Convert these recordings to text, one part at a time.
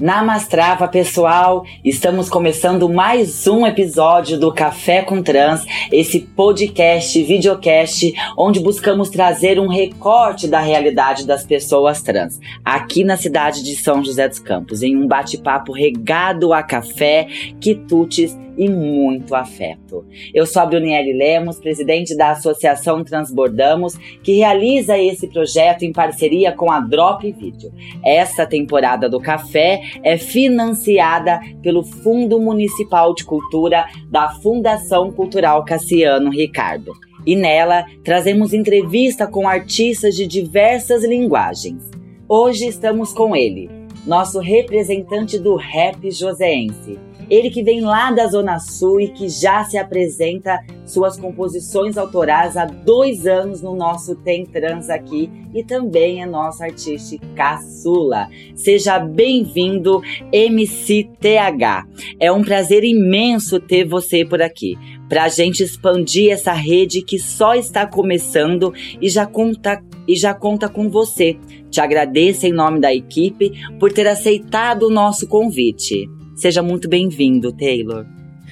Namastrava, pessoal! Estamos começando mais um episódio do Café com Trans, esse podcast, videocast, onde buscamos trazer um recorte da realidade das pessoas trans, aqui na cidade de São José dos Campos, em um bate-papo regado a café, quitutes e muito afeto. Eu sou a Brunielle Lemos, presidente da Associação Transbordamos, que realiza esse projeto em parceria com a Drop Video. Esta temporada do café é financiada pelo Fundo Municipal de Cultura da Fundação Cultural Cassiano Ricardo. E nela trazemos entrevista com artistas de diversas linguagens. Hoje estamos com ele, nosso representante do rap joseense, ele que vem lá da Zona Sul e que já se apresenta suas composições autorais há dois anos no nosso Tem Trans aqui e também é nosso artista caçula. Seja bem-vindo, MCTH. É um prazer imenso ter você por aqui, para a gente expandir essa rede que só está começando e já conta e já conta com você. Te agradeço em nome da equipe por ter aceitado o nosso convite. Seja muito bem-vindo, Taylor.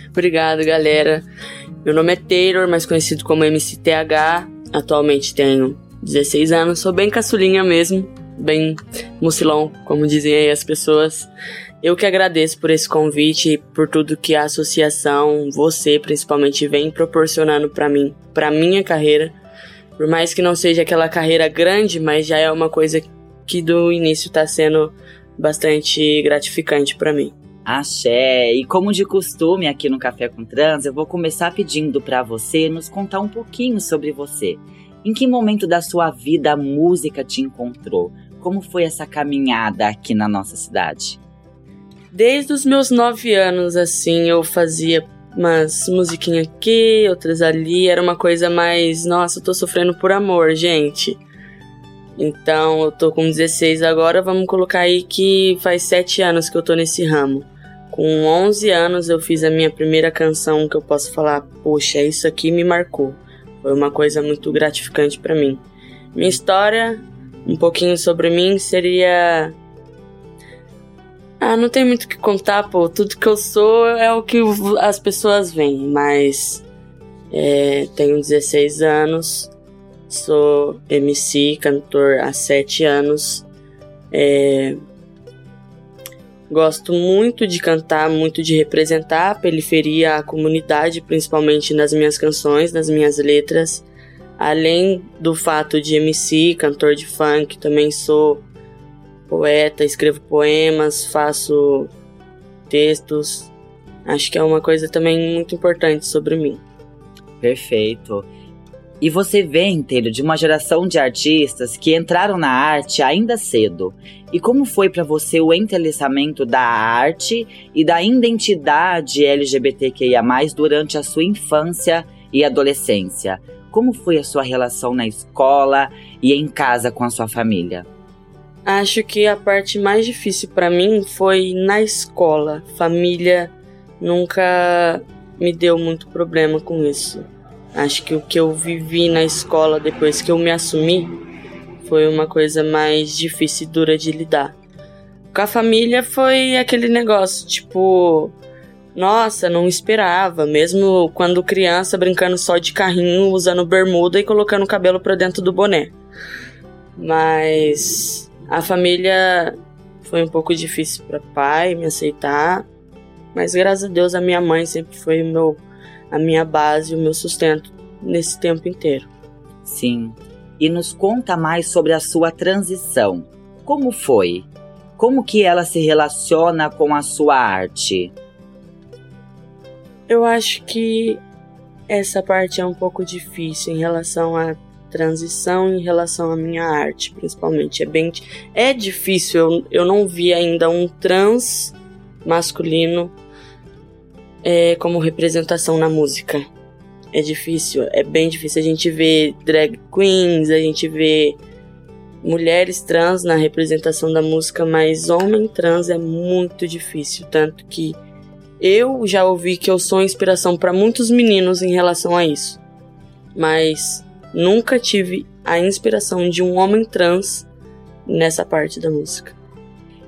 Obrigado, galera. Meu nome é Taylor, mais conhecido como MCTH. Atualmente tenho 16 anos, sou bem caçulinha mesmo, bem mucilão, como dizem aí as pessoas. Eu que agradeço por esse convite e por tudo que a associação, você principalmente, vem proporcionando para mim, para minha carreira. Por mais que não seja aquela carreira grande, mas já é uma coisa que do início está sendo bastante gratificante para mim. Axé! E como de costume aqui no Café com Trans, eu vou começar pedindo para você nos contar um pouquinho sobre você. Em que momento da sua vida a música te encontrou? Como foi essa caminhada aqui na nossa cidade? Desde os meus nove anos, assim, eu fazia umas musiquinhas aqui, outras ali. Era uma coisa mais, nossa, eu tô sofrendo por amor, gente. Então, eu tô com 16 agora, vamos colocar aí que faz sete anos que eu tô nesse ramo. Com 11 anos eu fiz a minha primeira canção que eu posso falar, poxa, isso aqui me marcou. Foi uma coisa muito gratificante para mim. Minha história, um pouquinho sobre mim, seria ah, não tem muito o que contar, pô. Tudo que eu sou é o que as pessoas veem, mas é, tenho 16 anos, sou MC, cantor há 7 anos. É, Gosto muito de cantar, muito de representar a periferia, a comunidade, principalmente nas minhas canções, nas minhas letras. Além do fato de MC, cantor de funk, também sou poeta, escrevo poemas, faço textos. Acho que é uma coisa também muito importante sobre mim. Perfeito. E você vem, inteiro de uma geração de artistas que entraram na arte ainda cedo. E como foi para você o entrelaçamento da arte e da identidade LGBTQIA+, durante a sua infância e adolescência? Como foi a sua relação na escola e em casa com a sua família? Acho que a parte mais difícil para mim foi na escola. Família nunca me deu muito problema com isso. Acho que o que eu vivi na escola depois que eu me assumi foi uma coisa mais difícil e dura de lidar. Com a família foi aquele negócio, tipo, nossa, não esperava, mesmo quando criança brincando só de carrinho, usando bermuda e colocando o cabelo para dentro do boné. Mas a família foi um pouco difícil para pai me aceitar, mas graças a Deus a minha mãe sempre foi o meu a minha base, o meu sustento nesse tempo inteiro. Sim. E nos conta mais sobre a sua transição. Como foi? Como que ela se relaciona com a sua arte? Eu acho que essa parte é um pouco difícil em relação à transição, em relação à minha arte, principalmente. É bem é difícil. Eu, eu não vi ainda um trans masculino é, como representação na música. É difícil, é bem difícil. A gente vê drag queens, a gente vê mulheres trans na representação da música, mas homem trans é muito difícil. Tanto que eu já ouvi que eu sou inspiração para muitos meninos em relação a isso. Mas nunca tive a inspiração de um homem trans nessa parte da música.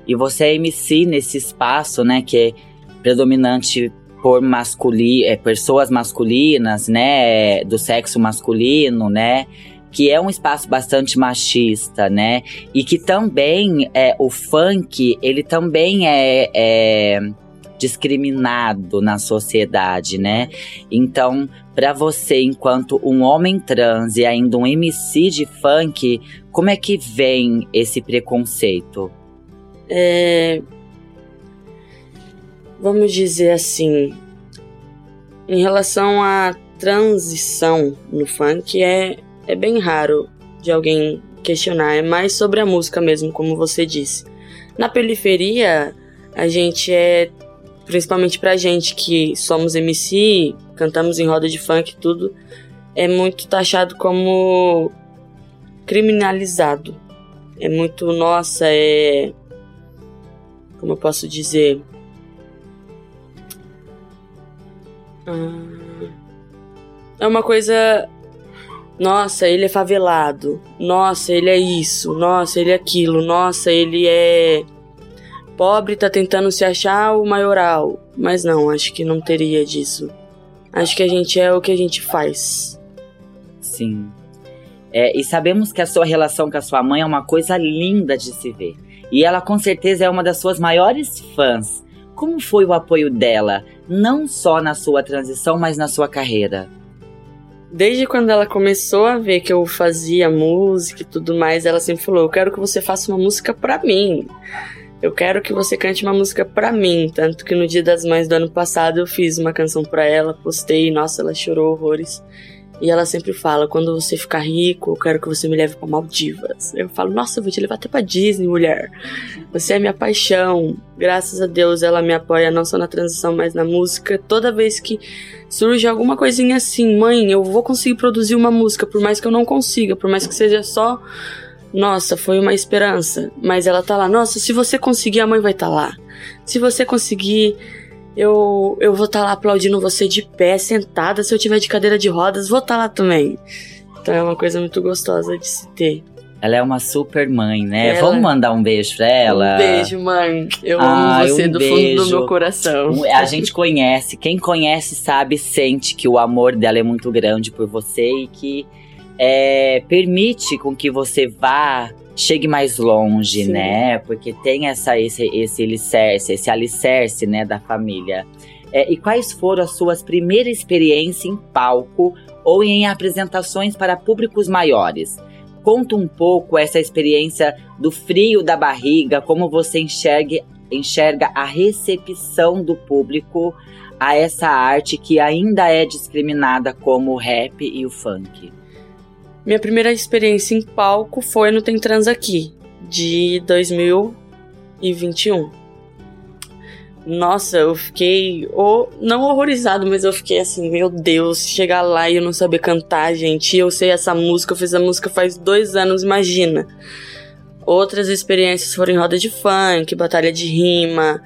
E você é MC nesse espaço, né, que é predominante por masculino, é, pessoas masculinas, né, do sexo masculino, né, que é um espaço bastante machista, né, e que também é o funk, ele também é, é discriminado na sociedade, né? Então, para você, enquanto um homem trans e ainda um MC de funk, como é que vem esse preconceito? É... Vamos dizer assim, em relação à transição no funk, é, é bem raro de alguém questionar, é mais sobre a música mesmo, como você disse. Na periferia, a gente é principalmente pra gente que somos MC, cantamos em roda de funk e tudo, é muito taxado como criminalizado. É muito, nossa, é. Como eu posso dizer? É uma coisa. Nossa, ele é favelado. Nossa, ele é isso. Nossa, ele é aquilo. Nossa, ele é pobre tá tentando se achar o maioral. Mas não, acho que não teria disso. Acho que a gente é o que a gente faz. Sim. É, e sabemos que a sua relação com a sua mãe é uma coisa linda de se ver. E ela com certeza é uma das suas maiores fãs. Como foi o apoio dela, não só na sua transição, mas na sua carreira? Desde quando ela começou a ver que eu fazia música e tudo mais, ela sempre falou: Eu quero que você faça uma música pra mim eu quero que você cante uma música pra mim. Tanto que no Dia das Mães do ano passado eu fiz uma canção pra ela, postei, nossa, ela chorou horrores. E ela sempre fala: quando você ficar rico, eu quero que você me leve para Maldivas. Eu falo: nossa, eu vou te levar até pra Disney, mulher. Você é minha paixão. Graças a Deus ela me apoia não só na transição, mas na música. Toda vez que surge alguma coisinha assim, mãe, eu vou conseguir produzir uma música, por mais que eu não consiga, por mais que seja só nossa, foi uma esperança. Mas ela tá lá, nossa, se você conseguir, a mãe vai estar tá lá. Se você conseguir, eu, eu vou estar tá lá aplaudindo você de pé, sentada. Se eu tiver de cadeira de rodas, vou estar tá lá também. Então é uma coisa muito gostosa de se ter. Ela é uma super mãe, né? Ela... Vamos mandar um beijo pra ela? Um beijo, mãe. Eu ah, amo você um do beijo. fundo do meu coração. A gente conhece. Quem conhece sabe, sente que o amor dela é muito grande por você e que é, permite com que você vá chegue mais longe, Sim. né? Porque tem essa esse esse alicerce, esse alicerce, né, da família. É, e quais foram as suas primeiras experiências em palco ou em apresentações para públicos maiores? Conta um pouco essa experiência do frio da barriga, como você enxerga, enxerga a recepção do público a essa arte que ainda é discriminada como o rap e o funk. Minha primeira experiência em palco foi no Tem Trans Aqui, de 2021. Nossa, eu fiquei. Oh, não horrorizado, mas eu fiquei assim, meu Deus, chegar lá e eu não saber cantar, gente. Eu sei essa música, eu fiz a música faz dois anos, imagina. Outras experiências foram em roda de funk, batalha de rima.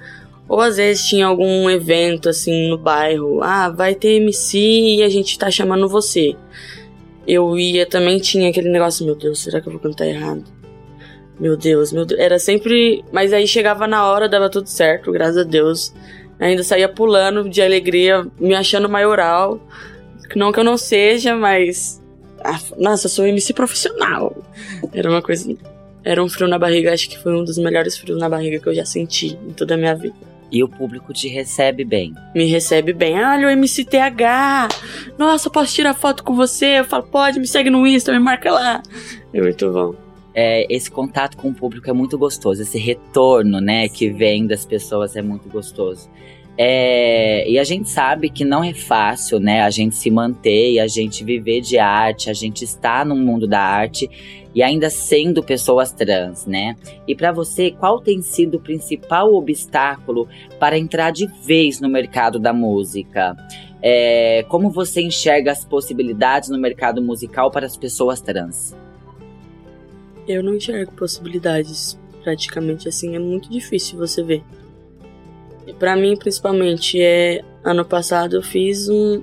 Ou às vezes tinha algum evento assim no bairro. Ah, vai ter MC e a gente tá chamando você eu ia também tinha aquele negócio, meu Deus, será que eu vou cantar errado? Meu Deus, meu Deus. Era sempre. Mas aí chegava na hora, dava tudo certo, graças a Deus. Ainda saía pulando de alegria, me achando maioral. Não que eu não seja, mas. Nossa, eu sou MC profissional. Era uma coisa. Era um frio na barriga, acho que foi um dos melhores frios na barriga que eu já senti em toda a minha vida. E o público te recebe bem. Me recebe bem. Olha o MCTH. Nossa, posso tirar foto com você? Eu falo, pode, me segue no Insta, me marca lá. É muito bom. É, esse contato com o público é muito gostoso. Esse retorno, né, que vem das pessoas é muito gostoso. É, e a gente sabe que não é fácil, né? A gente se manter e a gente viver de arte, a gente está no mundo da arte e ainda sendo pessoas trans, né? E para você, qual tem sido o principal obstáculo para entrar de vez no mercado da música? É, como você enxerga as possibilidades no mercado musical para as pessoas trans? Eu não enxergo possibilidades praticamente assim, é muito difícil você ver para mim, principalmente, é ano passado eu fiz um,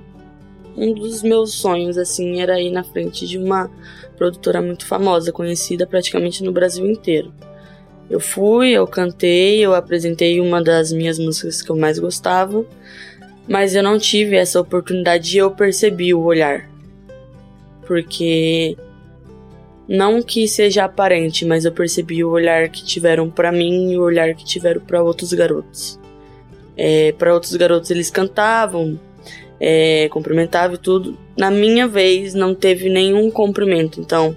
um dos meus sonhos, assim, era ir na frente de uma produtora muito famosa, conhecida praticamente no Brasil inteiro. Eu fui, eu cantei, eu apresentei uma das minhas músicas que eu mais gostava, mas eu não tive essa oportunidade e eu percebi o olhar. Porque não que seja aparente, mas eu percebi o olhar que tiveram para mim e o olhar que tiveram para outros garotos. É, para outros garotos eles cantavam, é, cumprimentavam e tudo. Na minha vez não teve nenhum cumprimento. Então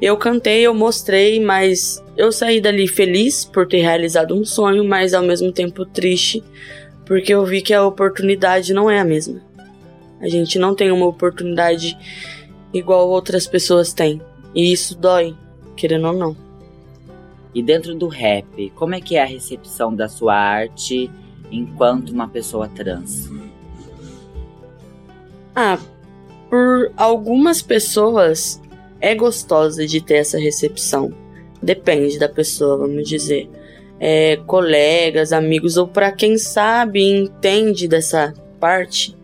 eu cantei, eu mostrei, mas eu saí dali feliz por ter realizado um sonho, mas ao mesmo tempo triste porque eu vi que a oportunidade não é a mesma. A gente não tem uma oportunidade igual outras pessoas têm. E isso dói, querendo ou não. E dentro do rap, como é que é a recepção da sua arte enquanto uma pessoa trans? Ah, por algumas pessoas é gostosa de ter essa recepção. Depende da pessoa, vamos dizer. É, colegas, amigos, ou para quem sabe e entende dessa parte,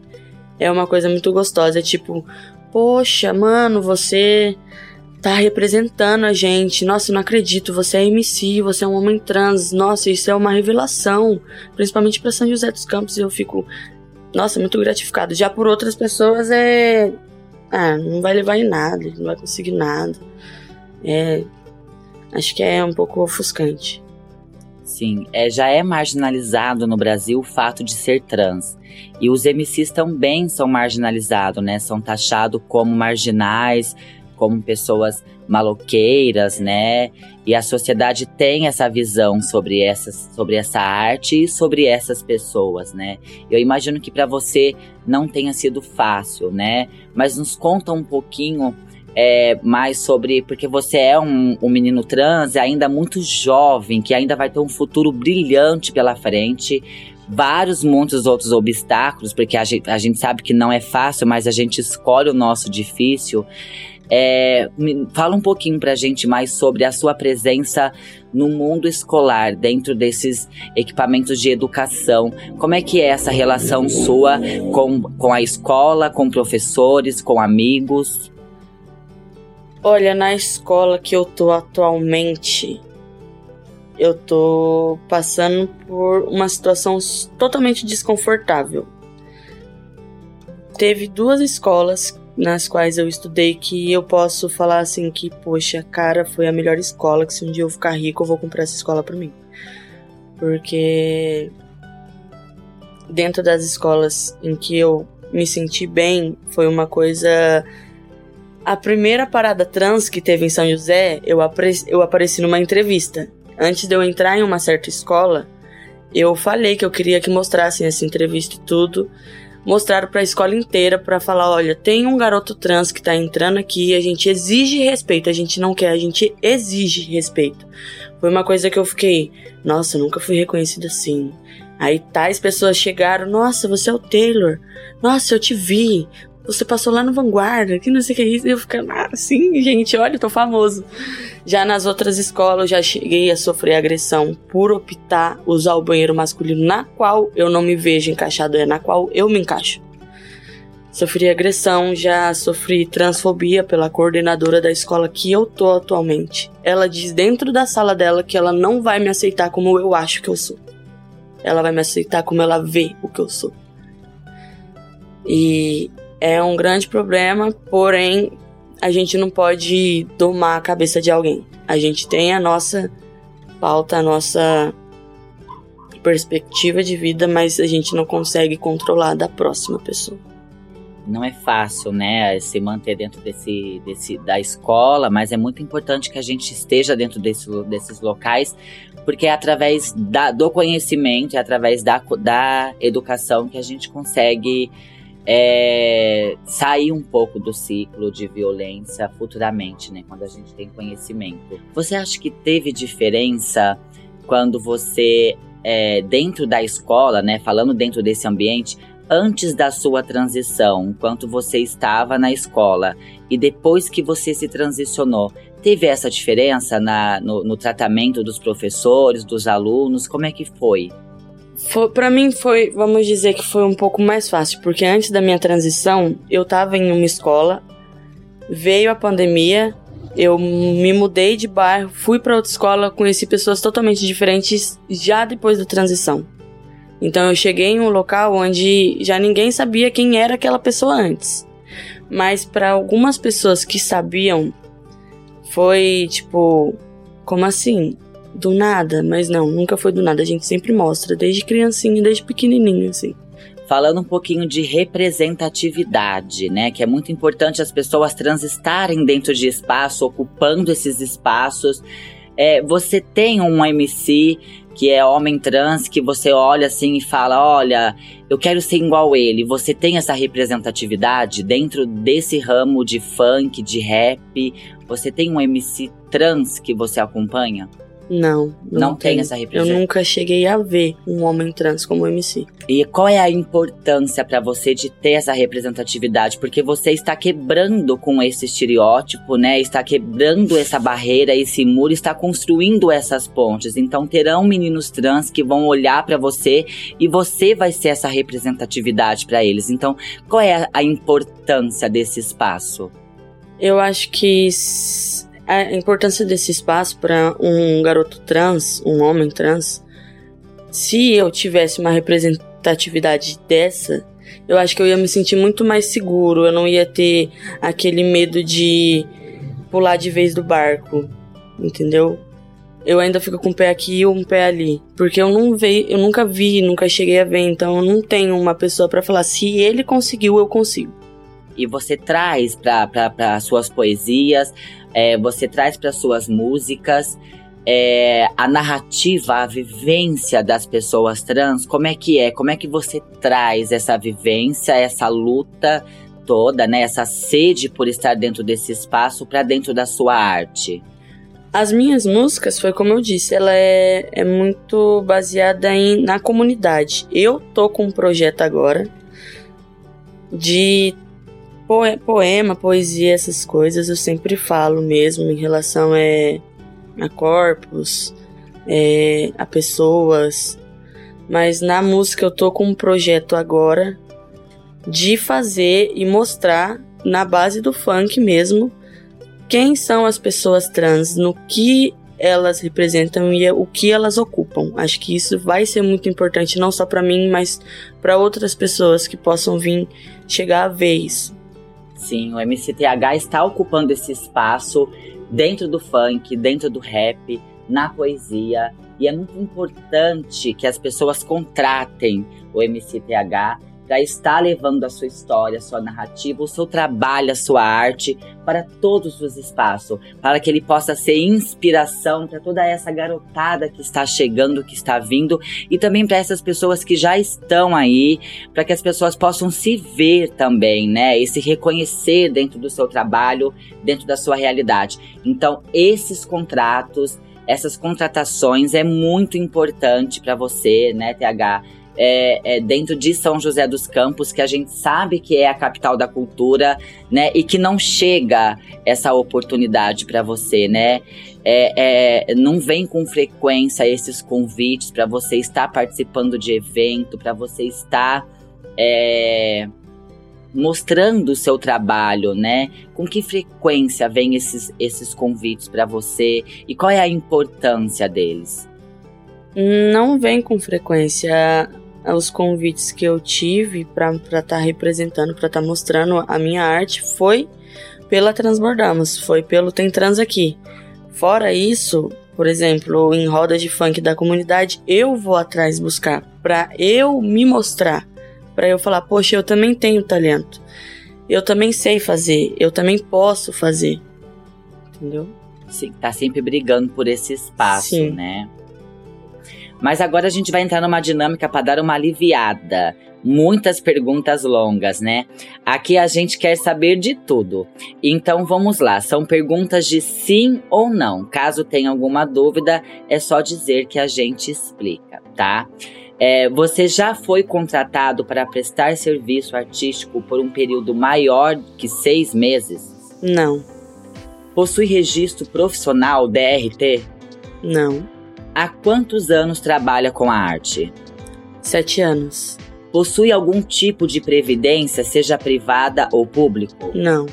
é uma coisa muito gostosa. É tipo, poxa, mano, você tá representando a gente. Nossa, não acredito, você é MC, você é um homem trans. Nossa, isso é uma revelação, principalmente para São José dos Campos. Eu fico, nossa, muito gratificado. Já por outras pessoas é, ah, não vai levar em nada, não vai conseguir nada. É, acho que é um pouco ofuscante. Sim, é, já é marginalizado no Brasil o fato de ser trans. E os MCs também são marginalizados, né? São taxados como marginais, como pessoas maloqueiras, né? E a sociedade tem essa visão sobre, essas, sobre essa arte e sobre essas pessoas, né? Eu imagino que para você não tenha sido fácil, né? Mas nos conta um pouquinho é, mais sobre. Porque você é um, um menino trans, ainda muito jovem, que ainda vai ter um futuro brilhante pela frente vários, muitos outros obstáculos, porque a gente, a gente sabe que não é fácil, mas a gente escolhe o nosso difícil. É, fala um pouquinho pra gente mais sobre a sua presença no mundo escolar, dentro desses equipamentos de educação. Como é que é essa relação sua com, com a escola, com professores, com amigos? Olha, na escola que eu tô atualmente, eu tô passando por uma situação totalmente desconfortável. Teve duas escolas nas quais eu estudei que eu posso falar assim que, poxa, cara, foi a melhor escola, que se um dia eu ficar rico eu vou comprar essa escola para mim. Porque dentro das escolas em que eu me senti bem, foi uma coisa a primeira parada trans que teve em São José, eu, eu apareci numa entrevista. Antes de eu entrar em uma certa escola, eu falei que eu queria que mostrassem essa entrevista e tudo mostraram para a escola inteira para falar, olha, tem um garoto trans que tá entrando aqui, a gente exige respeito, a gente não quer, a gente exige respeito. Foi uma coisa que eu fiquei, nossa, nunca fui reconhecida assim. Aí tais pessoas chegaram, nossa, você é o Taylor. Nossa, eu te vi você passou lá no Vanguarda, que não sei o que é isso. E eu ficava ah, sim, gente, olha, eu tô famoso. Já nas outras escolas, eu já cheguei a sofrer agressão por optar usar o banheiro masculino na qual eu não me vejo encaixado, é na qual eu me encaixo. Sofri agressão, já sofri transfobia pela coordenadora da escola que eu tô atualmente. Ela diz dentro da sala dela que ela não vai me aceitar como eu acho que eu sou. Ela vai me aceitar como ela vê o que eu sou. E é um grande problema, porém a gente não pode domar a cabeça de alguém. A gente tem a nossa pauta, a nossa perspectiva de vida, mas a gente não consegue controlar da próxima pessoa. Não é fácil, né, se manter dentro desse, desse da escola, mas é muito importante que a gente esteja dentro desse, desses locais, porque é através da, do conhecimento, é através da, da educação que a gente consegue é, sair um pouco do ciclo de violência futuramente, né? Quando a gente tem conhecimento. Você acha que teve diferença quando você, é, dentro da escola, né? Falando dentro desse ambiente, antes da sua transição, enquanto você estava na escola e depois que você se transicionou, teve essa diferença na, no, no tratamento dos professores, dos alunos? Como é que foi? Pra mim foi, vamos dizer que foi um pouco mais fácil, porque antes da minha transição, eu tava em uma escola, veio a pandemia, eu me mudei de bairro, fui para outra escola, conheci pessoas totalmente diferentes já depois da transição. Então eu cheguei em um local onde já ninguém sabia quem era aquela pessoa antes. Mas para algumas pessoas que sabiam, foi tipo, como assim? Do nada? Mas não, nunca foi do nada. A gente sempre mostra, desde criancinha, desde pequenininho, assim falando um pouquinho de representatividade, né? Que é muito importante as pessoas trans estarem dentro de espaço, ocupando esses espaços. É, você tem um MC que é homem trans, que você olha assim e fala: olha, eu quero ser igual ele. Você tem essa representatividade dentro desse ramo de funk, de rap? Você tem um MC trans que você acompanha? Não, não, não tem, tem essa representação. Eu nunca cheguei a ver um homem trans como MC. E qual é a importância para você de ter essa representatividade? Porque você está quebrando com esse estereótipo, né? Está quebrando essa barreira, esse muro, está construindo essas pontes. Então terão meninos trans que vão olhar para você e você vai ser essa representatividade para eles. Então, qual é a importância desse espaço? Eu acho que a importância desse espaço para um garoto trans, um homem trans, se eu tivesse uma representatividade dessa, eu acho que eu ia me sentir muito mais seguro, eu não ia ter aquele medo de pular de vez do barco, entendeu? Eu ainda fico com um pé aqui e um pé ali, porque eu não vi, eu nunca vi, nunca cheguei a ver, então eu não tenho uma pessoa para falar se ele conseguiu, eu consigo. E você traz para suas poesias é, você traz para suas músicas é, a narrativa, a vivência das pessoas trans, como é que é? Como é que você traz essa vivência, essa luta toda, né? Essa sede por estar dentro desse espaço para dentro da sua arte? As minhas músicas, foi como eu disse, ela é, é muito baseada em, na comunidade. Eu tô com um projeto agora de poema, poesia, essas coisas eu sempre falo mesmo em relação é, a corpos, é, a pessoas. Mas na música eu tô com um projeto agora de fazer e mostrar na base do funk mesmo quem são as pessoas trans, no que elas representam e o que elas ocupam. Acho que isso vai ser muito importante não só para mim, mas para outras pessoas que possam vir chegar a ver isso. Sim, o MCTH está ocupando esse espaço dentro do funk, dentro do rap, na poesia. E é muito importante que as pessoas contratem o MCTH para estar levando a sua história, a sua narrativa, o seu trabalho, a sua arte para todos os espaços, para que ele possa ser inspiração para toda essa garotada que está chegando, que está vindo e também para essas pessoas que já estão aí, para que as pessoas possam se ver também, né, e se reconhecer dentro do seu trabalho, dentro da sua realidade. Então, esses contratos essas contratações é muito importante para você, né, TH? É, é, dentro de São José dos Campos, que a gente sabe que é a capital da cultura, né? E que não chega essa oportunidade para você, né? É, é, não vem com frequência esses convites para você estar participando de evento, para você estar é, mostrando o seu trabalho, né? Com que frequência vem esses, esses convites para você e qual é a importância deles? Não vem com frequência os convites que eu tive para estar tá representando, para estar tá mostrando a minha arte foi pela Transbordamos, foi pelo Tem Trans aqui. Fora isso, por exemplo, em rodas de funk da comunidade, eu vou atrás buscar para eu me mostrar, para eu falar, poxa, eu também tenho talento. Eu também sei fazer, eu também posso fazer. Entendeu? Sim, tá sempre brigando por esse espaço, Sim. né? Mas agora a gente vai entrar numa dinâmica para dar uma aliviada. Muitas perguntas longas, né? Aqui a gente quer saber de tudo. Então vamos lá, são perguntas de sim ou não. Caso tenha alguma dúvida, é só dizer que a gente explica, tá? É, você já foi contratado para prestar serviço artístico por um período maior que seis meses? Não. Possui registro profissional DRT? Não. Há quantos anos trabalha com a arte? Sete anos. Possui algum tipo de previdência, seja privada ou público? Não.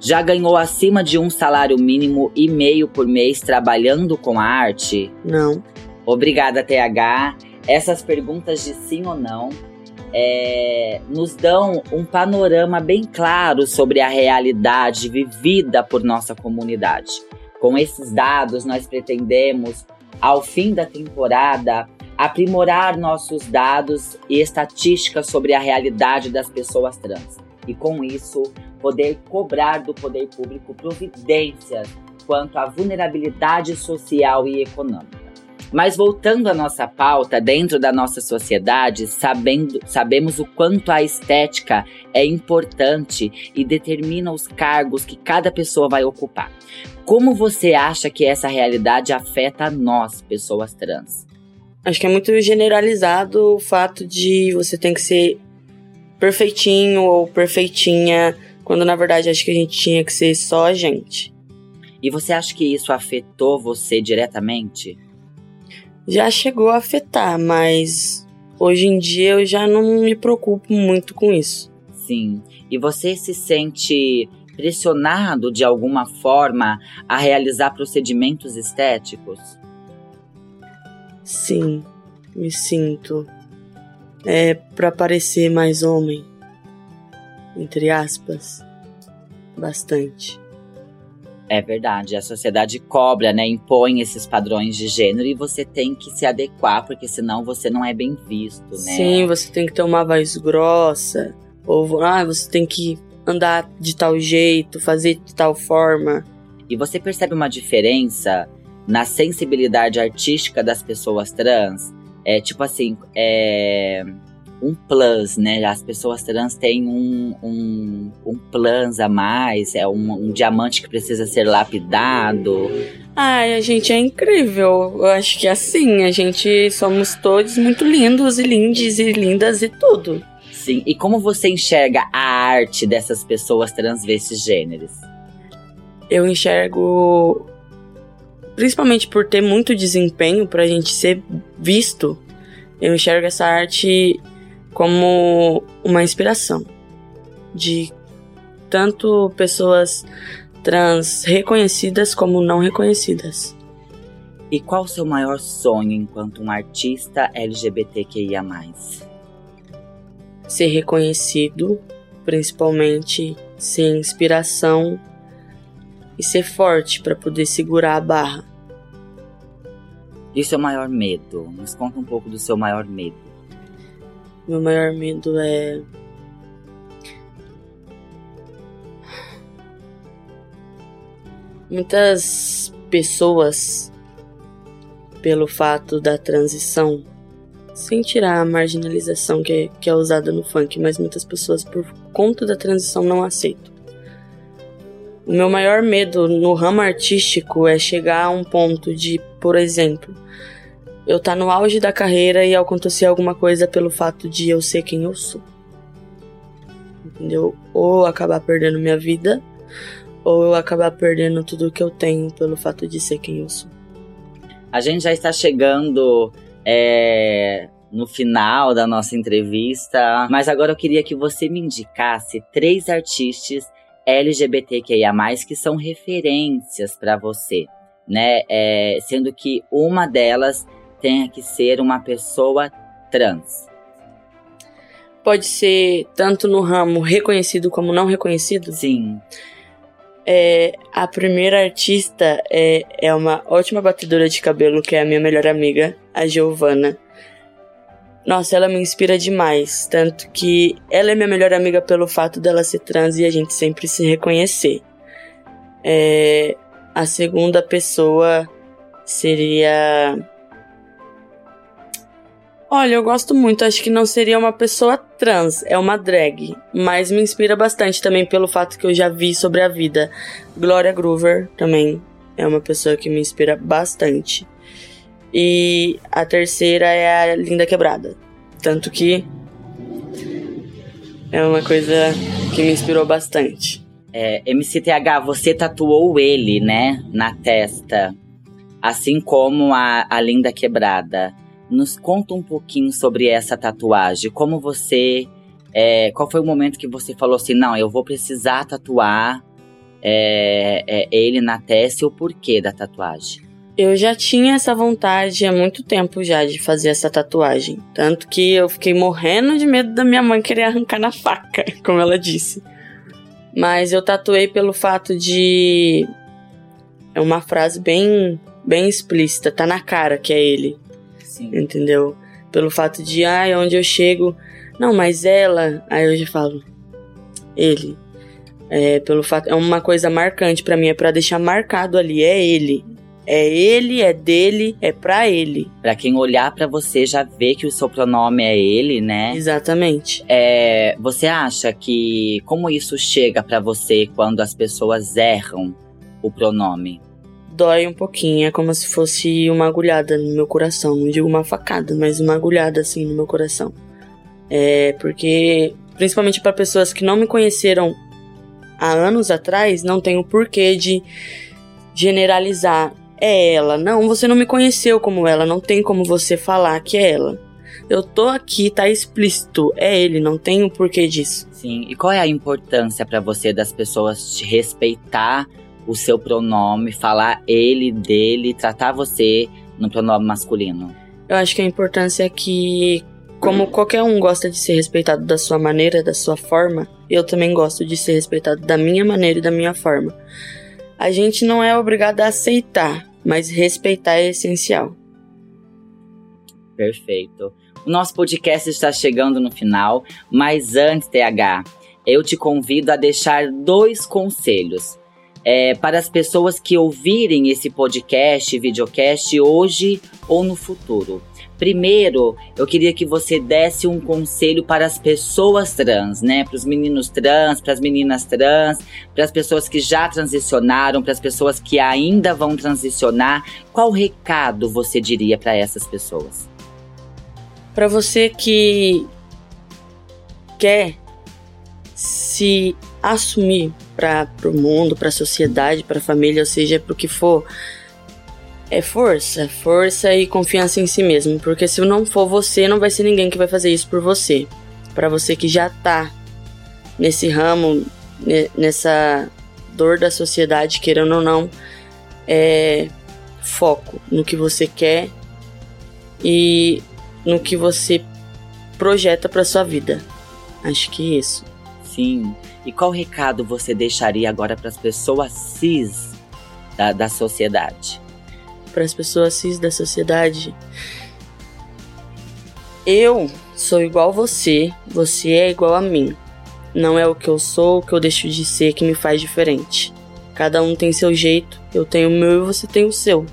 Já ganhou acima de um salário mínimo e meio por mês trabalhando com a arte? Não. Obrigada, TH. Essas perguntas de sim ou não é, nos dão um panorama bem claro sobre a realidade vivida por nossa comunidade. Com esses dados, nós pretendemos, ao fim da temporada, aprimorar nossos dados e estatísticas sobre a realidade das pessoas trans. E com isso, poder cobrar do poder público providências quanto à vulnerabilidade social e econômica. Mas voltando à nossa pauta, dentro da nossa sociedade, sabendo, sabemos o quanto a estética é importante e determina os cargos que cada pessoa vai ocupar. Como você acha que essa realidade afeta nós, pessoas trans? Acho que é muito generalizado o fato de você ter que ser perfeitinho ou perfeitinha, quando na verdade acho que a gente tinha que ser só a gente. E você acha que isso afetou você diretamente? Já chegou a afetar, mas hoje em dia eu já não me preocupo muito com isso. Sim. E você se sente pressionado de alguma forma a realizar procedimentos estéticos? Sim, me sinto. É para parecer mais homem. Entre aspas. Bastante. É verdade, a sociedade cobra, né, impõe esses padrões de gênero e você tem que se adequar, porque senão você não é bem visto, né? Sim, você tem que ter uma voz grossa, ou ah, você tem que andar de tal jeito, fazer de tal forma. E você percebe uma diferença na sensibilidade artística das pessoas trans? É tipo assim, é um plus, né? As pessoas trans têm um, um, um plus a mais, é um, um diamante que precisa ser lapidado. Ai, a gente é incrível. Eu acho que assim, a gente somos todos muito lindos e lindes e lindas e tudo. Sim, e como você enxerga a arte dessas pessoas trans gêneros? Eu enxergo, principalmente por ter muito desempenho pra gente ser visto, eu enxergo essa arte como uma inspiração de tanto pessoas trans reconhecidas como não reconhecidas. E qual o seu maior sonho enquanto um artista LGBTQIA? Ser reconhecido, principalmente ser inspiração e ser forte para poder segurar a barra. E o seu maior medo? Nos conta um pouco do seu maior medo. Meu maior medo é. Muitas pessoas, pelo fato da transição, sem tirar a marginalização que é, que é usada no funk, mas muitas pessoas, por conta da transição, não aceitam. O meu maior medo no ramo artístico é chegar a um ponto de, por exemplo, eu estar tá no auge da carreira e acontecer alguma coisa pelo fato de eu ser quem eu sou. Entendeu? Ou acabar perdendo minha vida, ou eu acabar perdendo tudo que eu tenho pelo fato de ser quem eu sou. A gente já está chegando é, no final da nossa entrevista, mas agora eu queria que você me indicasse três artistas LGBTQIA, que são referências para você, né? É, sendo que uma delas tenha que ser uma pessoa trans? Pode ser tanto no ramo reconhecido como não reconhecido? Sim. É, a primeira artista é, é uma ótima batedora de cabelo, que é a minha melhor amiga, a Giovana. Nossa, ela me inspira demais. Tanto que ela é minha melhor amiga pelo fato dela ser trans e a gente sempre se reconhecer. É, a segunda pessoa seria Olha, eu gosto muito. Acho que não seria uma pessoa trans, é uma drag. Mas me inspira bastante também pelo fato que eu já vi sobre a vida. Gloria Groover também é uma pessoa que me inspira bastante. E a terceira é a Linda Quebrada. Tanto que é uma coisa que me inspirou bastante. É, MCTH, você tatuou ele, né? Na testa. Assim como a, a Linda Quebrada. Nos conta um pouquinho sobre essa tatuagem. Como você. É, qual foi o momento que você falou assim: não, eu vou precisar tatuar é, é, ele na testa e o porquê da tatuagem? Eu já tinha essa vontade há muito tempo já de fazer essa tatuagem. Tanto que eu fiquei morrendo de medo da minha mãe querer arrancar na faca, como ela disse. Mas eu tatuei pelo fato de. É uma frase bem, bem explícita, tá na cara que é ele. Sim. Entendeu? Pelo fato de, ai, onde eu chego. Não, mas ela. Aí eu já falo. Ele. É, pelo fato. É uma coisa marcante para mim, é pra deixar marcado ali. É ele. É ele, é dele, é pra ele. Pra quem olhar para você já vê que o seu pronome é ele, né? Exatamente. É, você acha que como isso chega para você quando as pessoas erram o pronome? Dói um pouquinho, é como se fosse uma agulhada no meu coração. Não digo uma facada, mas uma agulhada assim no meu coração. É porque, principalmente para pessoas que não me conheceram há anos atrás, não tem o porquê de generalizar é ela. Não, você não me conheceu como ela, não tem como você falar que é ela. Eu tô aqui, tá explícito, é ele, não tem o porquê disso. Sim, e qual é a importância para você das pessoas te respeitar o seu pronome, falar ele, dele, tratar você no pronome masculino? Eu acho que a importância é que, como qualquer um gosta de ser respeitado da sua maneira, da sua forma, eu também gosto de ser respeitado da minha maneira e da minha forma. A gente não é obrigado a aceitar, mas respeitar é essencial. Perfeito. O nosso podcast está chegando no final, mas antes, TH, eu te convido a deixar dois conselhos é, para as pessoas que ouvirem esse podcast, videocast hoje ou no futuro. Primeiro, eu queria que você desse um conselho para as pessoas trans, né? Para os meninos trans, para as meninas trans, para as pessoas que já transicionaram, para as pessoas que ainda vão transicionar. Qual recado você diria para essas pessoas? Para você que quer se assumir para o mundo, para a sociedade, para a família, ou seja, para o que for, é força, força e confiança em si mesmo, porque se não for você, não vai ser ninguém que vai fazer isso por você. Para você que já tá nesse ramo, nessa dor da sociedade, querendo ou não, é foco no que você quer e no que você projeta para sua vida. Acho que é isso. Sim. E qual recado você deixaria agora para as pessoas cis da, da sociedade? para as pessoas cis da sociedade. Eu sou igual você, você é igual a mim. Não é o que eu sou, o que eu deixo de ser que me faz diferente. Cada um tem seu jeito, eu tenho o meu e você tem o seu.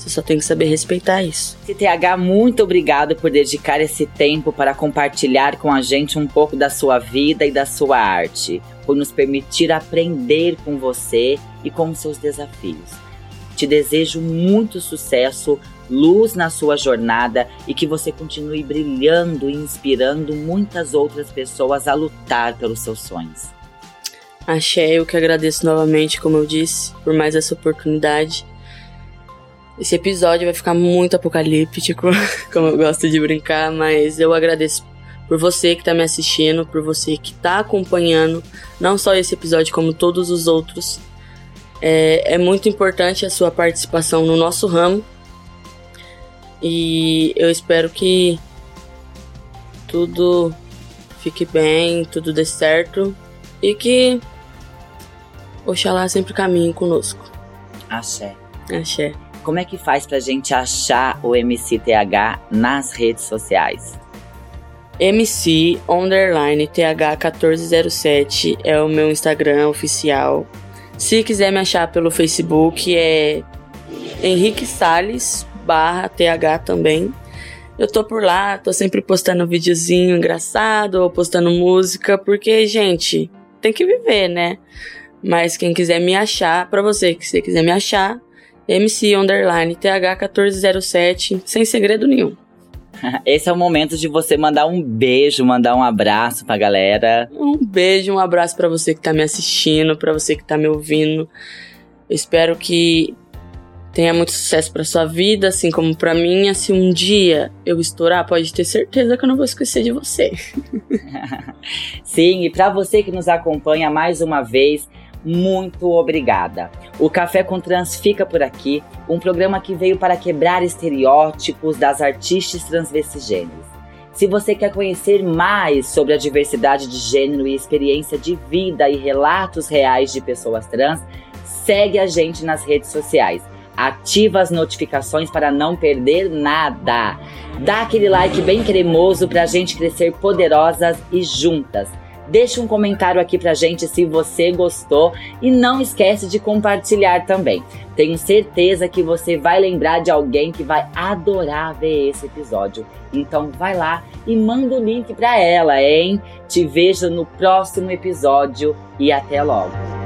Você só tem que saber respeitar isso. CTH, muito obrigado por dedicar esse tempo para compartilhar com a gente um pouco da sua vida e da sua arte, por nos permitir aprender com você e com seus desafios. Te desejo muito sucesso, luz na sua jornada e que você continue brilhando e inspirando muitas outras pessoas a lutar pelos seus sonhos. Axé, eu que agradeço novamente, como eu disse, por mais essa oportunidade. Esse episódio vai ficar muito apocalíptico, como eu gosto de brincar, mas eu agradeço por você que está me assistindo, por você que está acompanhando, não só esse episódio, como todos os outros. É, é muito importante a sua participação no nosso ramo e eu espero que tudo fique bem, tudo dê certo e que Oxalá sempre caminhe conosco. Axé. Axé. Como é que faz pra gente achar o MCTH nas redes sociais? MC underline TH1407 é o meu Instagram oficial. Se quiser me achar pelo Facebook, é Henrique Sales barra TH também. Eu tô por lá, tô sempre postando videozinho engraçado ou postando música, porque, gente, tem que viver, né? Mas quem quiser me achar, para você que você quiser me achar, MC underline TH1407, sem segredo nenhum. Esse é o momento de você mandar um beijo, mandar um abraço pra galera. Um beijo, um abraço para você que tá me assistindo, para você que tá me ouvindo. Eu espero que tenha muito sucesso para sua vida, assim como para mim. Se um dia eu estourar, pode ter certeza que eu não vou esquecer de você. Sim, e para você que nos acompanha mais uma vez, muito obrigada. O Café com Trans fica por aqui, um programa que veio para quebrar estereótipos das artistas transvestigêneros. Se você quer conhecer mais sobre a diversidade de gênero e experiência de vida e relatos reais de pessoas trans, segue a gente nas redes sociais. Ativa as notificações para não perder nada. Dá aquele like bem cremoso para a gente crescer poderosas e juntas. Deixe um comentário aqui pra gente se você gostou e não esquece de compartilhar também. Tenho certeza que você vai lembrar de alguém que vai adorar ver esse episódio. Então vai lá e manda o link para ela, hein? Te vejo no próximo episódio e até logo.